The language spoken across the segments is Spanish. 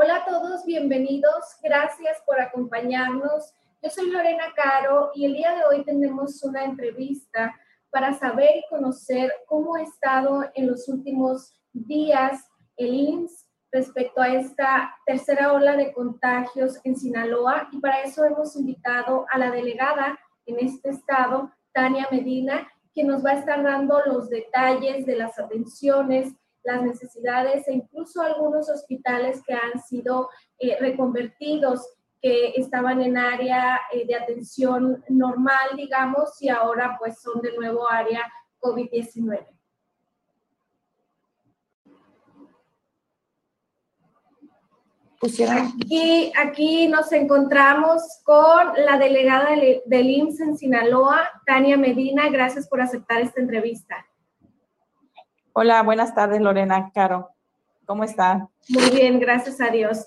Hola a todos, bienvenidos. Gracias por acompañarnos. Yo soy Lorena Caro y el día de hoy tenemos una entrevista para saber y conocer cómo ha estado en los últimos días el IMSS respecto a esta tercera ola de contagios en Sinaloa y para eso hemos invitado a la delegada en este estado, Tania Medina, que nos va a estar dando los detalles de las atenciones, las necesidades e incluso algunos hospitales que han sido eh, reconvertidos, que estaban en área eh, de atención normal, digamos, y ahora pues son de nuevo área COVID-19. Aquí, aquí nos encontramos con la delegada del IMSS en Sinaloa, Tania Medina. Gracias por aceptar esta entrevista. Hola, buenas tardes, Lorena Caro. ¿Cómo está? Muy bien, gracias a Dios.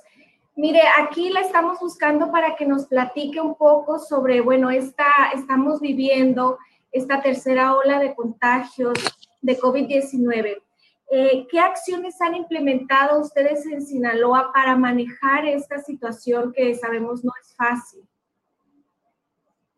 Mire, aquí la estamos buscando para que nos platique un poco sobre, bueno, esta, estamos viviendo esta tercera ola de contagios de COVID-19. Eh, ¿Qué acciones han implementado ustedes en Sinaloa para manejar esta situación que sabemos no es fácil?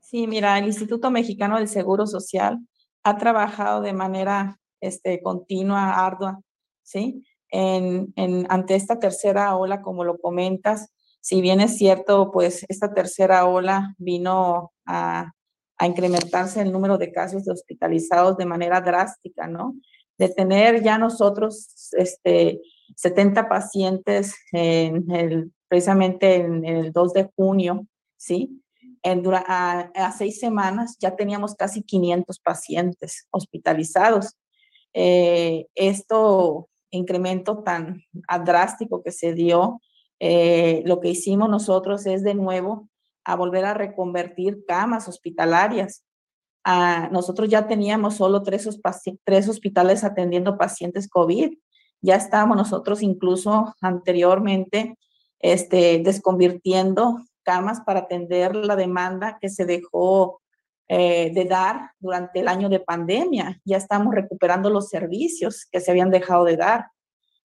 Sí, mira, el Instituto Mexicano del Seguro Social ha trabajado de manera este, continua, ardua, ¿sí? En, ante esta tercera ola, como lo comentas, si bien es cierto, pues esta tercera ola vino a, a incrementarse el número de casos de hospitalizados de manera drástica, ¿no? de tener ya nosotros este, 70 pacientes en el, precisamente en, el 2 de junio, ¿sí? En, a, a, seis semanas ya teníamos casi 500 pacientes hospitalizados. Eh, esto incremento tan drástico que se dio, eh, lo que hicimos nosotros es de nuevo a volver a reconvertir camas hospitalarias nosotros ya teníamos solo tres, tres hospitales atendiendo pacientes COVID. Ya estábamos nosotros incluso anteriormente este, desconvirtiendo camas para atender la demanda que se dejó eh, de dar durante el año de pandemia. Ya estamos recuperando los servicios que se habían dejado de dar.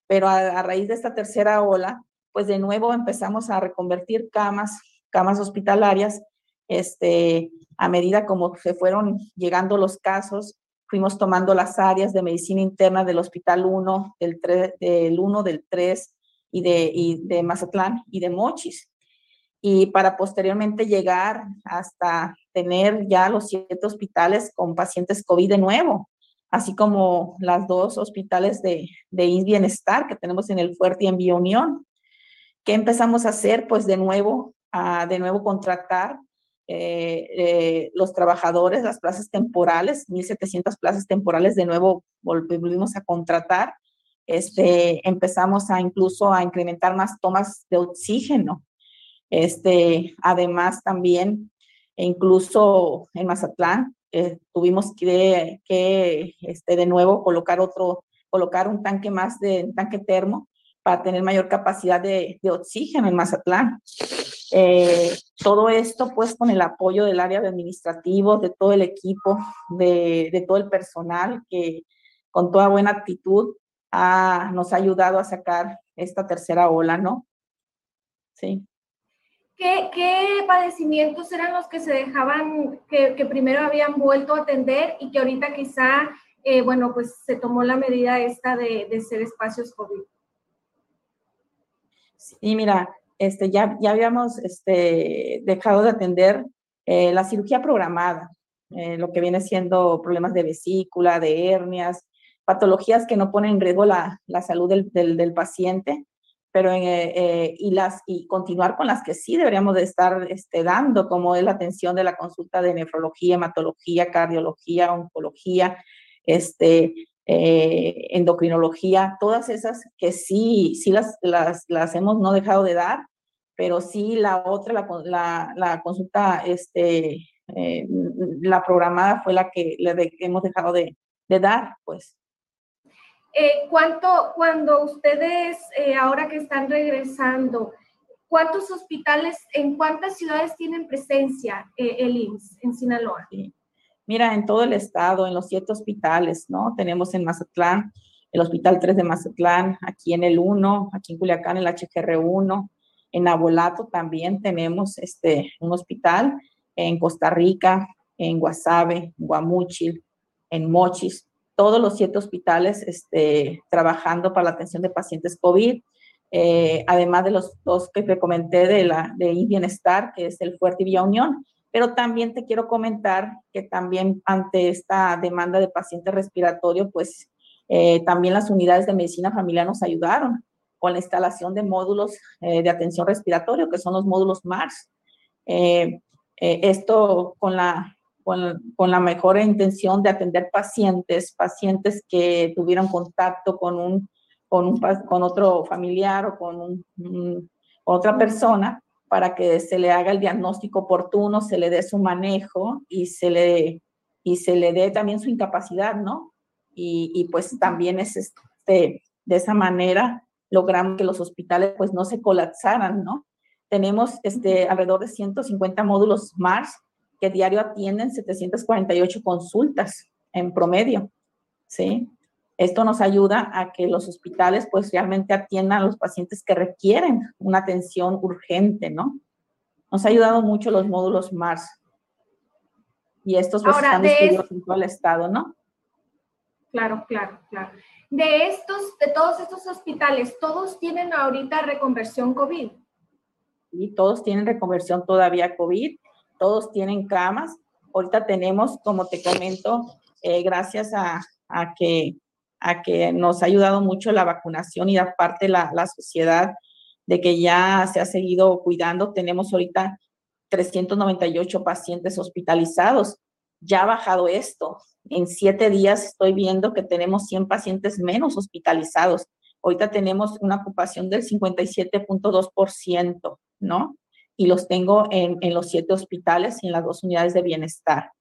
Pero a, raíz de esta tercera ola, pues de nuevo empezamos a reconvertir camas, camas hospitalarias este, a medida como se fueron llegando los casos, fuimos tomando las áreas de medicina interna del Hospital 1, del, 3, del 1, del 3 y de, y de Mazatlán y de Mochis. Y para posteriormente llegar hasta tener ya los siete hospitales con pacientes COVID de nuevo, así como las dos hospitales de, de Bienestar que tenemos en el Fuerte y en Vía Unión. ¿Qué empezamos a hacer? Pues de nuevo, a de nuevo contratar eh, eh, los trabajadores, las plazas temporales, 1.700 plazas temporales de nuevo volvimos a contratar. Este, empezamos a incluso a incrementar más tomas de oxígeno. Este, además también, incluso en Mazatlán, eh, tuvimos que, que este, de nuevo colocar otro, colocar un tanque más de tanque termo para tener mayor capacidad de, de oxígeno en Mazatlán. Eh, todo esto pues con el apoyo del área de administrativo, de todo el equipo, de, de todo el personal que con toda buena actitud ha, nos ha ayudado a sacar esta tercera ola, ¿no? Sí. ¿Qué, ¿Qué, padecimientos eran los que se dejaban, que, primero habían vuelto a atender y que ahorita quizá, eh, bueno, pues se tomó la medida esta de, de ser espacios COVID? Sí, mira, este, ya, ya habíamos este, dejado de atender eh, la cirugía programada, eh, lo que viene siendo problemas de vesícula, de hernias, patologías que no ponen en riesgo la, la salud del, del, paciente, pero en, eh, y, las, y continuar con las que sí deberíamos de estar este, dando, como es la atención de la consulta de nefrología, hematología, cardiología, oncología, este, eh, endocrinología, todas esas que sí, sí las, las, las, hemos no dejado de dar, pero sí la otra, la, la, consulta, este, eh, la programada fue la que le hemos dejado de, de dar, pues. Eh, ¿Cuánto, cuando ustedes, eh, ahora que están regresando, cuántos hospitales, en cuántas ciudades tienen presencia eh, el IMSS en Sinaloa? Mira, en todo el estado, en los siete hospitales, ¿no? Tenemos en Mazatlán el Hospital 3 de Mazatlán, aquí en el 1, aquí en Culiacán, el HGR1, en Abolato también tenemos este, un hospital, en Costa Rica, en Guasave, en Guamuchil, en Mochis, todos los siete hospitales este, trabajando para la atención de pacientes COVID, eh, además de los dos que te comenté de la de Bienestar, que es el Fuerte y Vía Unión. Pero también te quiero comentar que también ante esta demanda de pacientes respiratorios, pues eh, también las unidades de medicina familiar nos ayudaron con la instalación de módulos eh, de atención respiratoria, que son los módulos MARS. esto con la con, la mejor intención de atender pacientes, pacientes que tuvieron contacto con, un, con, un, con otro familiar o con otra persona para que se le haga el diagnóstico oportuno, se le dé su manejo y se le, y se le dé también su incapacidad, ¿no? Y, y pues también es este, de esa manera logramos que los hospitales pues no se colapsaran, ¿no? Tenemos este, alrededor de 150 módulos MARS que diario atienden 748 consultas en promedio, ¿sí? Esto nos ayuda a que los hospitales pues realmente atiendan a los pacientes que requieren una atención urgente, ¿no? Nos ha ayudado mucho los módulos MARS. Y estos pues, están distribuidos en todo el estado, ¿no? Claro, claro, claro. De estos, de todos estos hospitales, ¿todos tienen ahorita reconversión COVID? Y todos tienen reconversión todavía COVID todos tienen camas. Ahorita tenemos, como te comento, eh, gracias a, que, a que nos ha ayudado mucho la vacunación y aparte la, la sociedad de que ya se ha seguido cuidando, tenemos ahorita 398 pacientes hospitalizados. Ya ha bajado esto. En siete días estoy viendo que tenemos 100 pacientes menos hospitalizados. Ahorita tenemos una ocupación del 57.2%, ¿no? Y los tengo en, en, los siete hospitales y en las dos unidades de bienestar.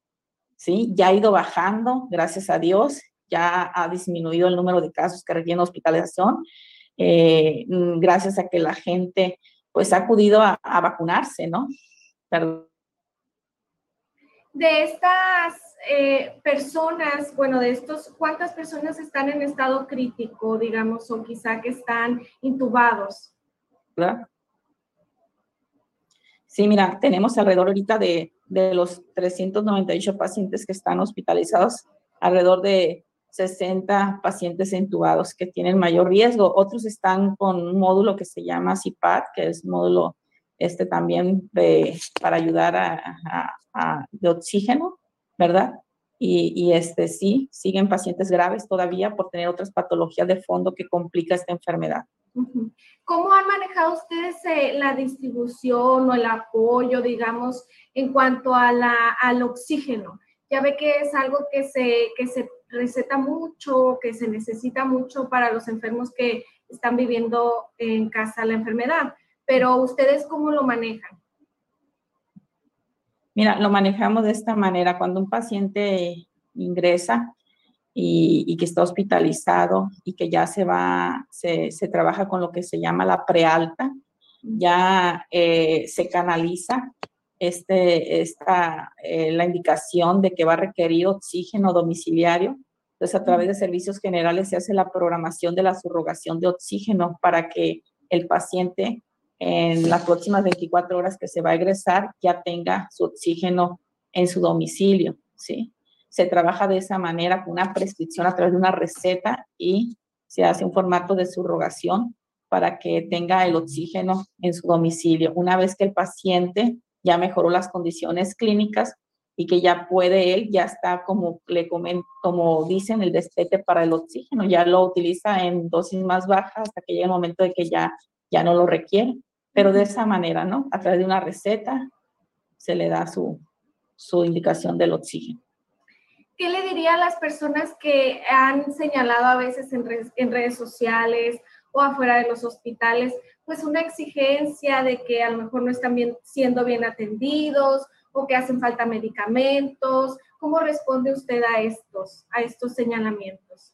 ¿Sí? Ya ha ido bajando, gracias a Dios, ya ha disminuido el número de casos que requieren hospitalización, eh, gracias a que la gente pues ha acudido a, vacunarse, ¿no? De estas eh, personas, bueno, de estos, ¿cuántas personas están en estado crítico, digamos, o quizá que están intubados? ¿Verdad? Sí, mira, tenemos alrededor ahorita de, de los 398 pacientes que están hospitalizados, alrededor de 60 pacientes entubados que tienen mayor riesgo. Otros están con un módulo que se llama CIPAD, que es módulo este también de, para ayudar a, a, de oxígeno, ¿verdad? Y, y, este sí, siguen pacientes graves todavía por tener otras patologías de fondo que complica esta enfermedad. ¿Cómo han manejado ustedes eh, la distribución o el apoyo, digamos, en cuanto a la, al oxígeno? Ya ve que es algo que se, que se receta mucho, que se necesita mucho para los enfermos que están viviendo en casa la enfermedad, pero ustedes cómo lo manejan? Mira, lo manejamos de esta manera. Cuando un paciente ingresa, y, que está hospitalizado y que ya se va, se, se trabaja con lo que se llama la prealta, ya eh, se canaliza este, esta, eh, la indicación de que va a requerir oxígeno domiciliario. Entonces, a través de servicios generales se hace la programación de la subrogación de oxígeno para que el paciente en las próximas 24 horas que se va a egresar ya tenga su oxígeno en su domicilio, ¿sí? Se trabaja de esa manera con una prescripción a través de una receta y se hace un formato de subrogación para que tenga el oxígeno en su domicilio. Una vez que el paciente ya mejoró las condiciones clínicas y que ya puede él, ya está como le comento, como dicen, el destete para el oxígeno, ya lo utiliza en dosis más bajas hasta que llegue el momento de que ya, ya no lo requiere. Pero de esa manera, ¿no? A través de una receta se le da su, su indicación del oxígeno. ¿Qué le diría a las personas que han señalado a veces en redes, sociales o afuera de los hospitales, pues una exigencia de que a lo mejor no están bien, siendo bien atendidos o que hacen falta medicamentos? ¿Cómo responde usted a estos, a estos señalamientos?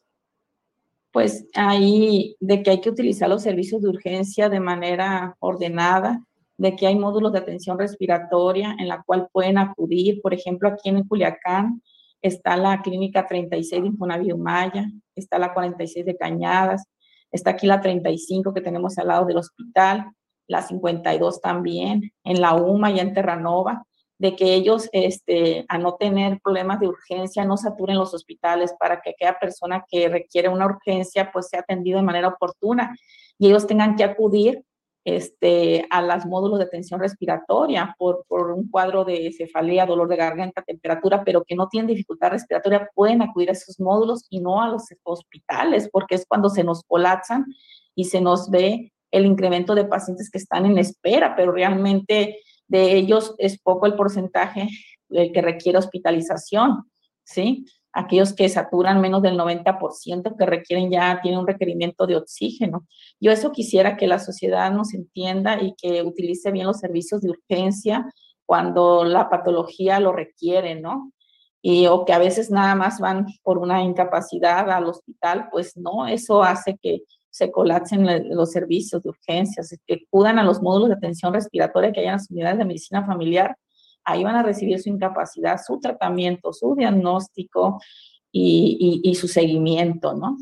Pues ahí de que hay que utilizar los servicios de urgencia de manera ordenada, de que hay módulos de atención respiratoria en la cual pueden acudir, por ejemplo, aquí en Culiacán, está la clínica 36 de Infonavit Maya, está la 46 de Cañadas, está aquí la 35 que tenemos al lado del hospital, la 52 también, en la UMA y en Terranova, de que ellos, este, a no tener problemas de urgencia, no saturen los hospitales para que aquella persona que requiere una urgencia, pues sea atendida de manera oportuna y ellos tengan que acudir este, a los módulos de atención respiratoria por, por, un cuadro de cefalea, dolor de garganta, temperatura, pero que no tienen dificultad respiratoria, pueden acudir a esos módulos y no a los hospitales, porque es cuando se nos colapsan y se nos ve el incremento de pacientes que están en espera, pero realmente de ellos es poco el porcentaje que requiere hospitalización, ¿sí? Aquellos que saturan menos del 90%, que requieren ya, tienen un requerimiento de oxígeno. Yo eso quisiera que la sociedad nos entienda y que utilice bien los servicios de urgencia cuando la patología lo requiere, ¿no? Y, o que a veces nada más van por una incapacidad al hospital, pues no, eso hace que se colapsen los servicios de urgencias, que acudan a los módulos de atención respiratoria que hay en las unidades de medicina familiar, ahí van a recibir su incapacidad, su tratamiento, su diagnóstico y, su seguimiento, ¿no?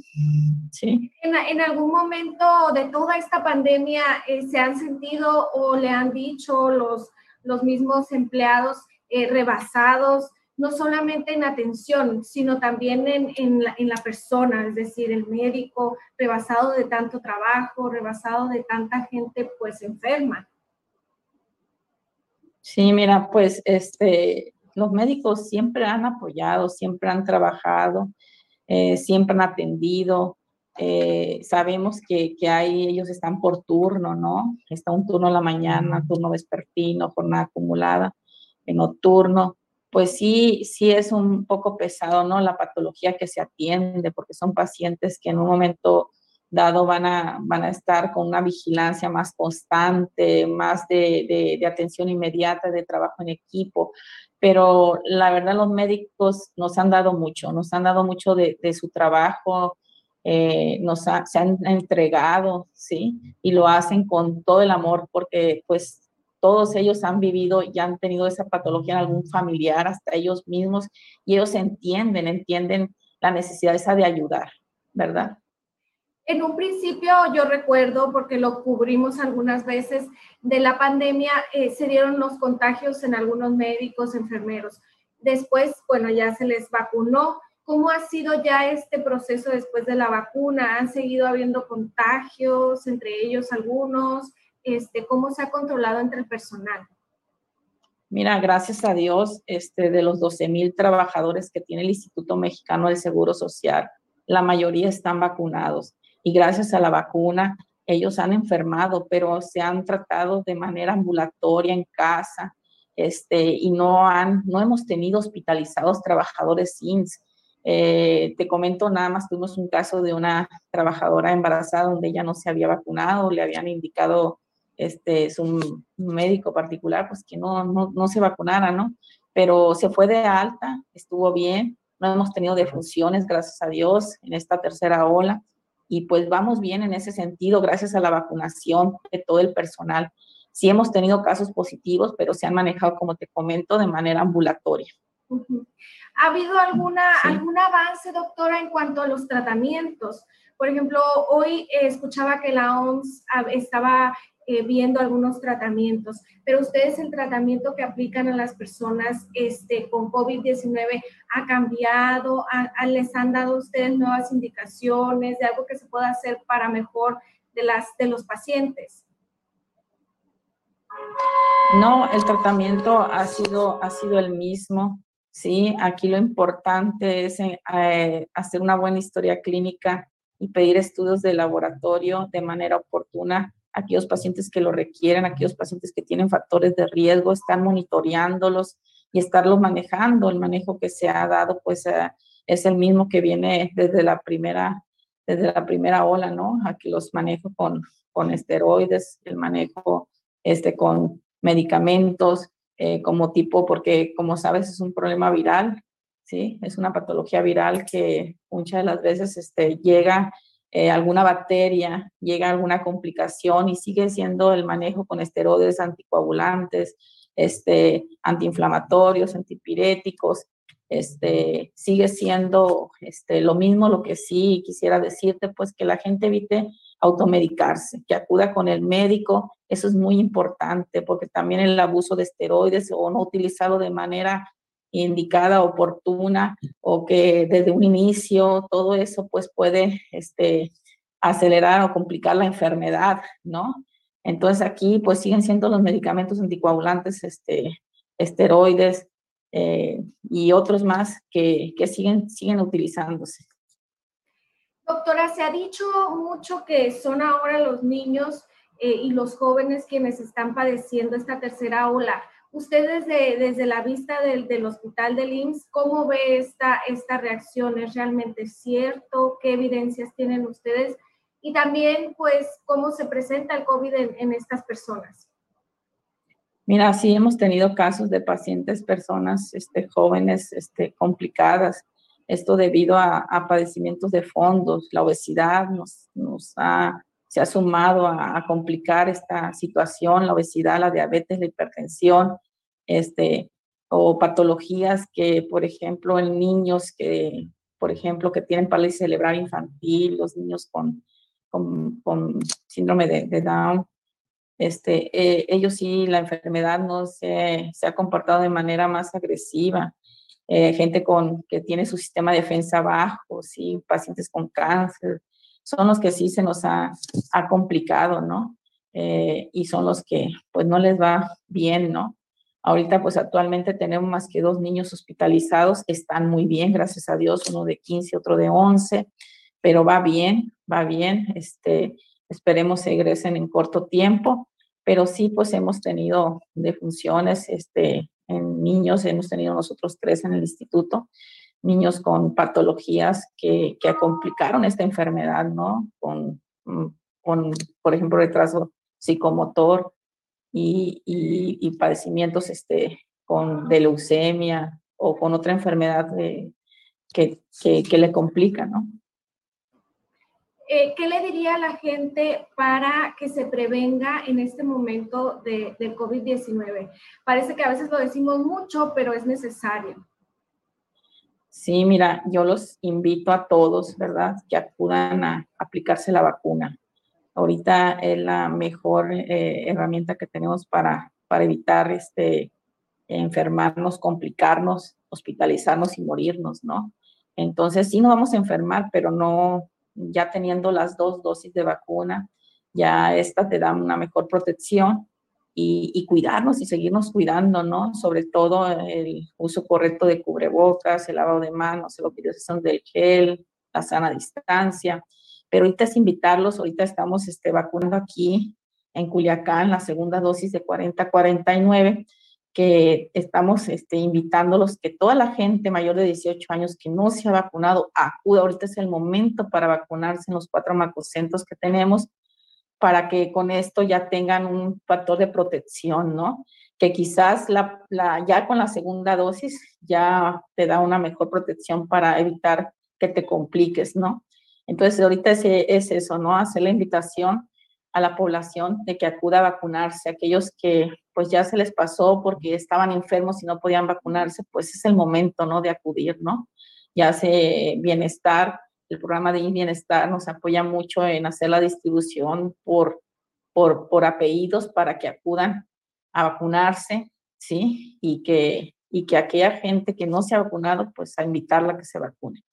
Sí. En, algún momento de toda esta pandemia eh, se han sentido o le han dicho los, los mismos empleados eh, rebasados no solamente en atención, sino también en, la, persona, es decir, el médico rebasado de tanto trabajo, rebasado de tanta gente pues enferma. Sí, mira, pues este, los médicos siempre han apoyado, siempre han trabajado, eh, siempre han atendido. Eh, sabemos que, que hay, ellos están por turno, ¿no? Está un turno en la mañana, turno vespertino, jornada acumulada, en nocturno pues sí, sí es un poco pesado, ¿no? La patología que se atiende, porque son pacientes que en un momento dado van a, van a estar con una vigilancia más constante, más de, de, atención inmediata, de trabajo en equipo. Pero la verdad los médicos nos han dado mucho, nos han dado mucho de, de su trabajo, eh, nos se han entregado, ¿sí? Y lo hacen con todo el amor porque pues todos ellos han vivido y han tenido esa patología en algún familiar, hasta ellos mismos, y ellos entienden, entienden la necesidad esa de ayudar, ¿verdad? En un principio yo recuerdo, porque lo cubrimos algunas veces, de la pandemia eh, se dieron los contagios en algunos médicos, enfermeros. Después, bueno, ya se les vacunó. ¿Cómo ha sido ya este proceso después de la vacuna? ¿Han seguido habiendo contagios, entre ellos algunos? este, cómo se ha controlado entre el personal? Mira, gracias a Dios, este, de los 12 mil trabajadores que tiene el Instituto Mexicano del Seguro Social, la mayoría están vacunados y gracias a la vacuna ellos han enfermado, pero se han tratado de manera ambulatoria en casa, este, y no han, no hemos tenido hospitalizados trabajadores SINS. Eh, te comento nada más, tuvimos un caso de una trabajadora embarazada donde ella no se había vacunado, le habían indicado este, es un médico particular, pues que no, no, no se vacunara, ¿no? Pero se fue de alta, estuvo bien, no hemos tenido defunciones, gracias a Dios, en esta tercera ola, y pues vamos bien en ese sentido, gracias a la vacunación de todo el personal. Sí hemos tenido casos positivos, pero se han manejado, como te comento, de manera ambulatoria. ¿Ha habido alguna, algún avance, doctora, en cuanto a los tratamientos? Por ejemplo, hoy escuchaba que la OMS estaba eh, viendo algunos tratamientos, pero ustedes el tratamiento que aplican a las personas este, con COVID-19 ha cambiado, les han dado ustedes nuevas indicaciones de algo que se pueda hacer para mejor de, las, de los pacientes. No, el tratamiento ha sido, ha sido el mismo. Sí, aquí lo importante es eh, hacer una buena historia clínica y pedir estudios de laboratorio de manera oportuna aquellos pacientes que lo requieren, aquellos pacientes que tienen factores de riesgo, están monitoreándolos y estarlos manejando. El manejo que se ha dado, pues, eh, es el mismo que viene desde la primera, desde la primera ola, ¿no? Aquí los manejo con, con esteroides, el manejo este, con medicamentos, eh, como tipo, porque como sabes es un problema viral, ¿sí? Es una patología viral que muchas de las veces este, llega eh, alguna bacteria, llega alguna complicación y sigue siendo el manejo con esteroides anticoagulantes, este, antiinflamatorios, antipiréticos, este, sigue siendo este, lo mismo. Lo que sí quisiera decirte, pues que la gente evite automedicarse, que acuda con el médico. Eso es muy importante porque también el abuso de esteroides o no utilizarlo de manera indicada, oportuna o que desde un inicio todo eso pues puede este, acelerar o complicar la enfermedad, ¿no? Entonces aquí pues siguen siendo los medicamentos anticoagulantes, este, esteroides, eh, y otros más que, que, siguen, siguen utilizándose. Doctora, se ha dicho mucho que son ahora los niños eh, y los jóvenes quienes están padeciendo esta tercera ola. Usted desde, desde la vista del, del hospital del IMSS, ¿cómo ve esta, esta reacción? ¿Es realmente cierto? ¿Qué evidencias tienen ustedes? Y también, pues, ¿cómo se presenta el COVID en, en estas personas? Mira, sí hemos tenido casos de pacientes, personas este, jóvenes este, complicadas, esto debido a, padecimientos de fondos, la obesidad nos, nos ha, se ha sumado a, complicar esta situación, la obesidad, la diabetes, la hipertensión, este, o patologías que, por ejemplo, en niños que, por ejemplo, que tienen parálisis cerebral infantil, los niños con, con, síndrome de, de Down, este, eh, ellos sí, la enfermedad no se, se, ha comportado de manera más agresiva. Eh, gente con, que tiene su sistema de defensa bajo, sí, pacientes con cáncer, son los que sí se nos ha, ha complicado, ¿no? Eh, y son los que pues no les va bien, ¿no? Ahorita pues actualmente tenemos más que dos niños hospitalizados, están muy bien, gracias a Dios, uno de 15, otro de 11, pero va bien, va bien, este, esperemos se egresen en corto tiempo pero sí, pues hemos tenido defunciones este, en niños, hemos tenido nosotros tres en el instituto, niños con patologías que, que complicaron esta enfermedad, ¿no? Con, mm, con, por ejemplo, retraso psicomotor y, y, padecimientos este, con, de leucemia o con otra enfermedad que, que, que le complica, ¿no? Eh, ¿qué le diría a la gente para que se prevenga en este momento de, del COVID-19? Parece que a veces lo decimos mucho, pero es necesario. Sí, mira, yo los invito a todos, ¿verdad? Que acudan a aplicarse la vacuna. Ahorita es la mejor eh, herramienta que tenemos para, para evitar este, enfermarnos, complicarnos, hospitalizarnos y morirnos, ¿no? Entonces, sí nos vamos a enfermar, pero no, ya teniendo las dos dosis de vacuna, ya esta te da una mejor protección y, cuidarnos y seguirnos cuidando, ¿no? Sobre todo el uso correcto de cubrebocas, el lavado de manos, la utilización del gel, la sana distancia. Pero ahorita es invitarlos, ahorita estamos este, vacunando aquí en Culiacán la segunda dosis de 40 a 49 que estamos este, invitándolos que toda la gente mayor de 18 años que no se ha vacunado acuda. Ahorita es el momento para vacunarse en los cuatro macrocentros que tenemos para que con esto ya tengan un factor de protección, ¿no? Que quizás la, ya con la segunda dosis ya te da una mejor protección para evitar que te compliques, ¿no? Entonces, ahorita es, es eso, ¿no? Hacer la invitación a la población de que acuda a vacunarse. Aquellos que pues ya se les pasó porque estaban enfermos y no podían vacunarse, pues es el momento, ¿no? De acudir, ¿no? Ya hace bienestar, el programa de bienestar nos apoya mucho en hacer la distribución por, por, por apellidos para que acudan a vacunarse, ¿sí? Y que, y que aquella gente que no se ha vacunado, pues a invitarla a que se vacune.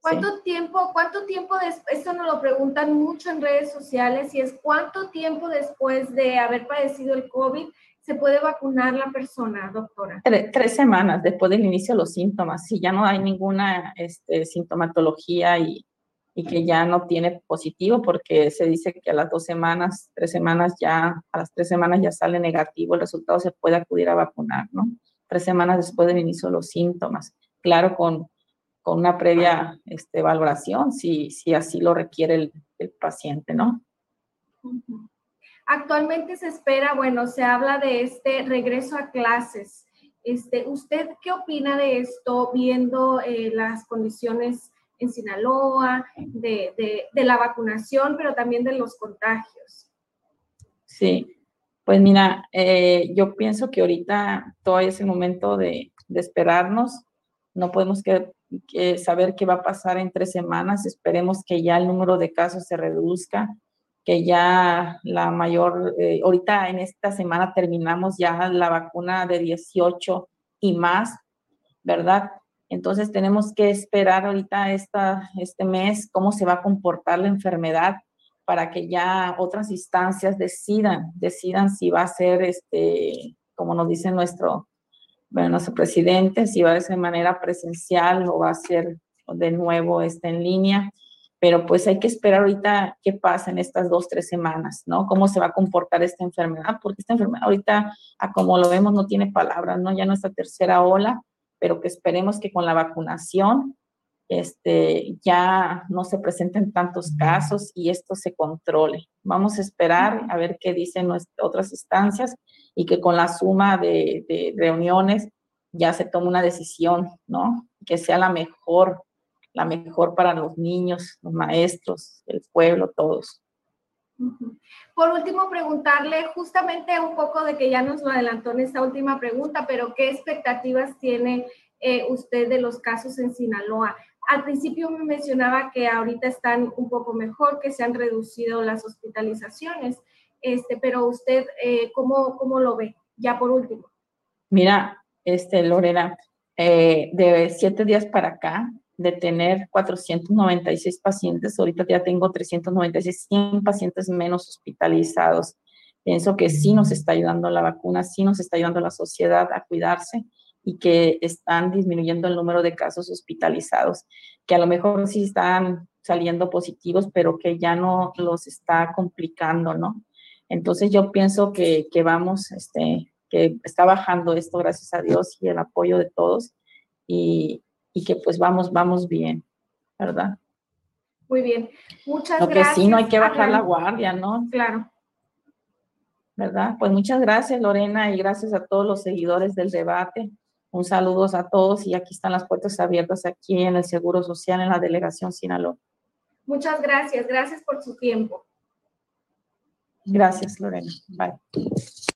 ¿Cuánto tiempo, cuánto tiempo después, esto nos lo preguntan mucho en redes sociales, y es cuánto tiempo después de haber padecido el COVID se puede vacunar la persona, doctora? Tres, semanas después del inicio de los síntomas, si ya no hay ninguna este, sintomatología y, y que ya no tiene positivo, porque se dice que a las dos semanas, tres semanas ya, a las tres semanas ya sale negativo el resultado, se puede acudir a vacunar, ¿no? Tres semanas después del inicio de los síntomas. Claro, con con una previa este, valoración, si, si así lo requiere el, el paciente, ¿no? Actualmente se espera, bueno, se habla de este regreso a clases. Este, ¿Usted qué opina de esto, viendo eh, las condiciones en Sinaloa, de, la vacunación, pero también de los contagios? Sí, pues mira, eh, yo pienso que ahorita todavía es el momento de, esperarnos no podemos saber qué va a pasar en tres semanas. Esperemos que ya el número de casos se reduzca, que ya la mayor, eh, ahorita en esta semana terminamos ya la vacuna de 18 y más, ¿verdad? Entonces tenemos que esperar ahorita esta, este mes cómo se va a comportar la enfermedad para que ya otras instancias decidan, decidan si va a ser, este, como nos dice nuestro, bueno, nuestro presidente, si va a ser de manera presencial o va a ser de nuevo este, en línea. Pero pues hay que esperar ahorita qué pasa en estas dos, tres semanas, ¿no? Cómo se va a comportar esta enfermedad, porque esta enfermedad ahorita, a como lo vemos, no tiene palabras, ¿no? Ya nuestra tercera ola, pero que esperemos que con la vacunación este, ya no se presenten tantos casos y esto se controle. Vamos a esperar a ver qué dicen nuestras otras instancias y que con la suma de, de reuniones ya se tome una decisión, ¿no? Que sea la mejor, la mejor para los niños, los maestros, el pueblo, todos. Por último, preguntarle justamente un poco de que ya nos lo adelantó en esta última pregunta, pero ¿qué expectativas tiene eh, usted de los casos en Sinaloa? Al principio me mencionaba que ahorita están un poco mejor, que se han reducido las hospitalizaciones, este, pero usted, eh, ¿cómo, ¿cómo, lo ve? Ya por último. Mira, este, Lorena, eh, de siete días para acá, de tener 496 pacientes, ahorita ya tengo 396, 100 pacientes menos hospitalizados. Pienso que sí nos está ayudando la vacuna, sí nos está ayudando la sociedad a cuidarse y que están disminuyendo el número de casos hospitalizados, que a lo mejor sí están saliendo positivos, pero que ya no los está complicando, ¿no? Entonces yo pienso que, que vamos, este, que está bajando esto, gracias a Dios y el apoyo de todos, y, y que pues vamos, vamos bien, ¿verdad? Muy bien, muchas Lo gracias. que sí, no hay que bajar la guardia, ¿no? Claro. ¿Verdad? Pues muchas gracias, Lorena, y gracias a todos los seguidores del debate. Un saludo a todos y aquí están las puertas abiertas aquí en el Seguro Social en la delegación Sinaloa. Muchas gracias, gracias por su tiempo. Gracias, Lorena. Bye.